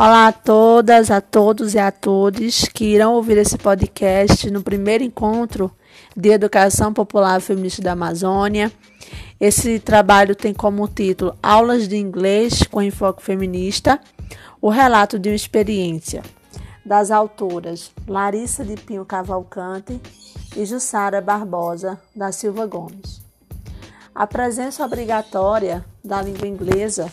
Olá a todas, a todos e a todos que irão ouvir esse podcast no primeiro encontro de Educação Popular Feminista da Amazônia. Esse trabalho tem como título Aulas de Inglês com Enfoque Feminista, o relato de uma experiência, das autoras Larissa de Pinho Cavalcante e Jussara Barbosa da Silva Gomes. A presença obrigatória da língua inglesa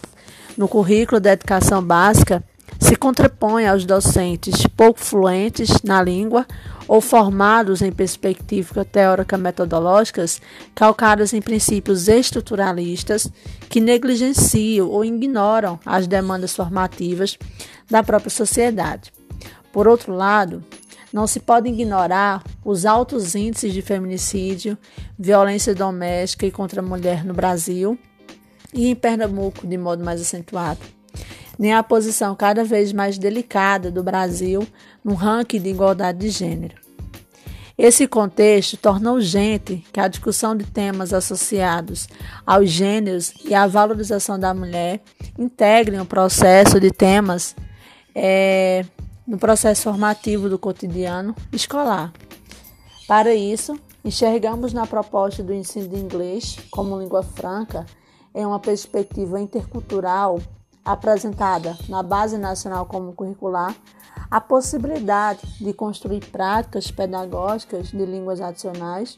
no currículo da educação básica se contrapõe aos docentes pouco fluentes na língua ou formados em perspectivas teórico-metodológicas calcadas em princípios estruturalistas que negligenciam ou ignoram as demandas formativas da própria sociedade. Por outro lado, não se pode ignorar os altos índices de feminicídio, violência doméstica e contra a mulher no Brasil e em Pernambuco de modo mais acentuado nem a posição cada vez mais delicada do Brasil no ranking de igualdade de gênero. Esse contexto torna urgente que a discussão de temas associados aos gêneros e à valorização da mulher integrem o processo de temas é, no processo formativo do cotidiano escolar. Para isso, enxergamos na proposta do ensino de inglês como língua franca em uma perspectiva intercultural apresentada na Base Nacional Comum Curricular a possibilidade de construir práticas pedagógicas de línguas adicionais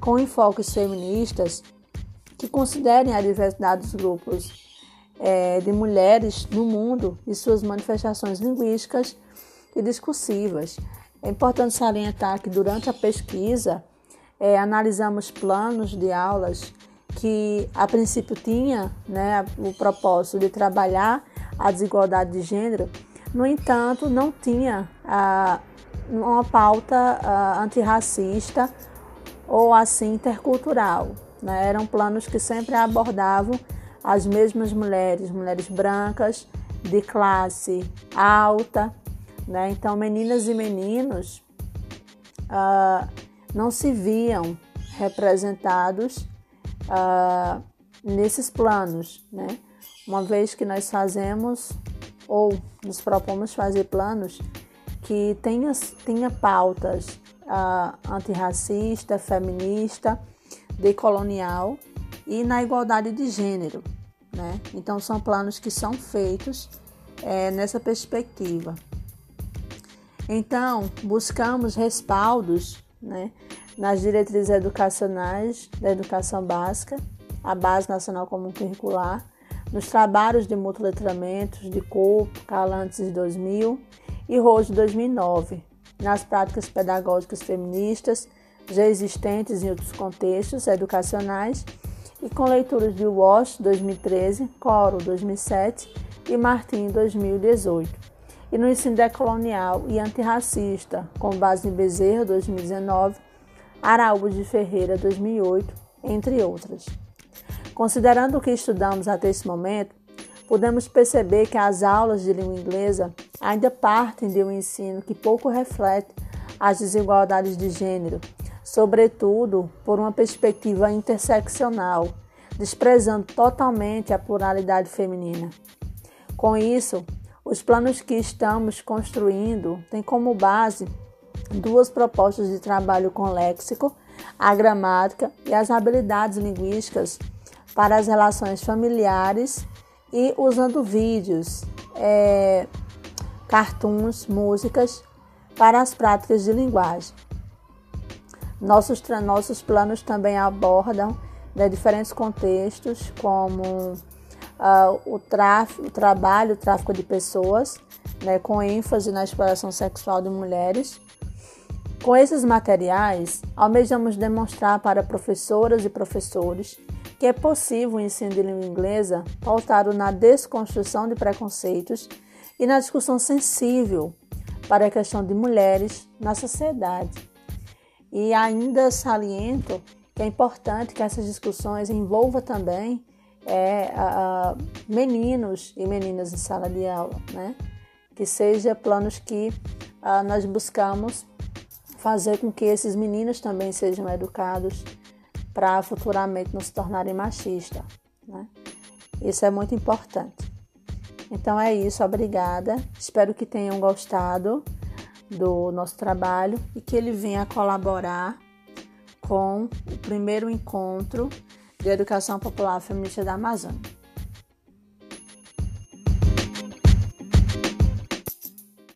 com enfoques feministas que considerem a diversidade dos grupos é, de mulheres no mundo e suas manifestações linguísticas e discursivas. É importante salientar que durante a pesquisa é, analisamos planos de aulas que a princípio tinha né, o propósito de trabalhar a desigualdade de gênero, no entanto, não tinha uma pauta antirracista ou assim intercultural. Né? Eram planos que sempre abordavam as mesmas mulheres, mulheres brancas, de classe alta. Né? Então, meninas e meninos ah, não se viam representados uh, nesses planos, né? Uma vez que nós fazemos ou nos propomos fazer planos que tenha, tenha pautas uh, antirracista, feminista, decolonial e na igualdade de gênero, né? Então são planos que são feitos é, nessa perspectiva. Então buscamos respaldos, né? Nas diretrizes educacionais da educação básica, a Base Nacional Comum Curricular, nos trabalhos de multiletramentos de corpo, Calantes 2000 e Rose 2009, nas práticas pedagógicas feministas já existentes em outros contextos educacionais e com leituras de Walsh 2013, Coro 2007 e Martin 2018. E no ensino decolonial e antirracista, com base em Bezerra 2019 Araújo de Ferreira, 2008, entre outras. Considerando o que estudamos até esse momento, podemos perceber que as aulas de língua inglesa ainda partem de um ensino que pouco reflete as desigualdades de gênero, sobretudo por uma perspectiva interseccional, desprezando totalmente a pluralidade feminina. Com isso, os planos que estamos construindo têm como base duas propostas de trabalho com léxico, a gramática e as habilidades linguísticas para as relações familiares e usando vídeos, é, cartoons, músicas para as práticas de linguagem. Nossos, nossos planos também abordam né, diferentes contextos, como uh, o, tráfico, o trabalho, o tráfico de pessoas, né, com ênfase na exploração sexual de mulheres, com esses materiais, almejamos demonstrar para professoras e professores que é possível o ensino de língua inglesa pautado na desconstrução de preconceitos e na discussão sensível para a questão de mulheres na sociedade. E ainda saliento que é importante que essas discussões envolvam também é, a, meninos e meninas em sala de aula, né? Que seja planos que a, nós buscamos fazer com que esses meninos também sejam educados para futuramente não se tornarem machistas. Né? Isso é muito importante. Então é isso, obrigada. Espero que tenham gostado do nosso trabalho e que ele venha colaborar com o primeiro encontro de educação popular feminista da Amazônia.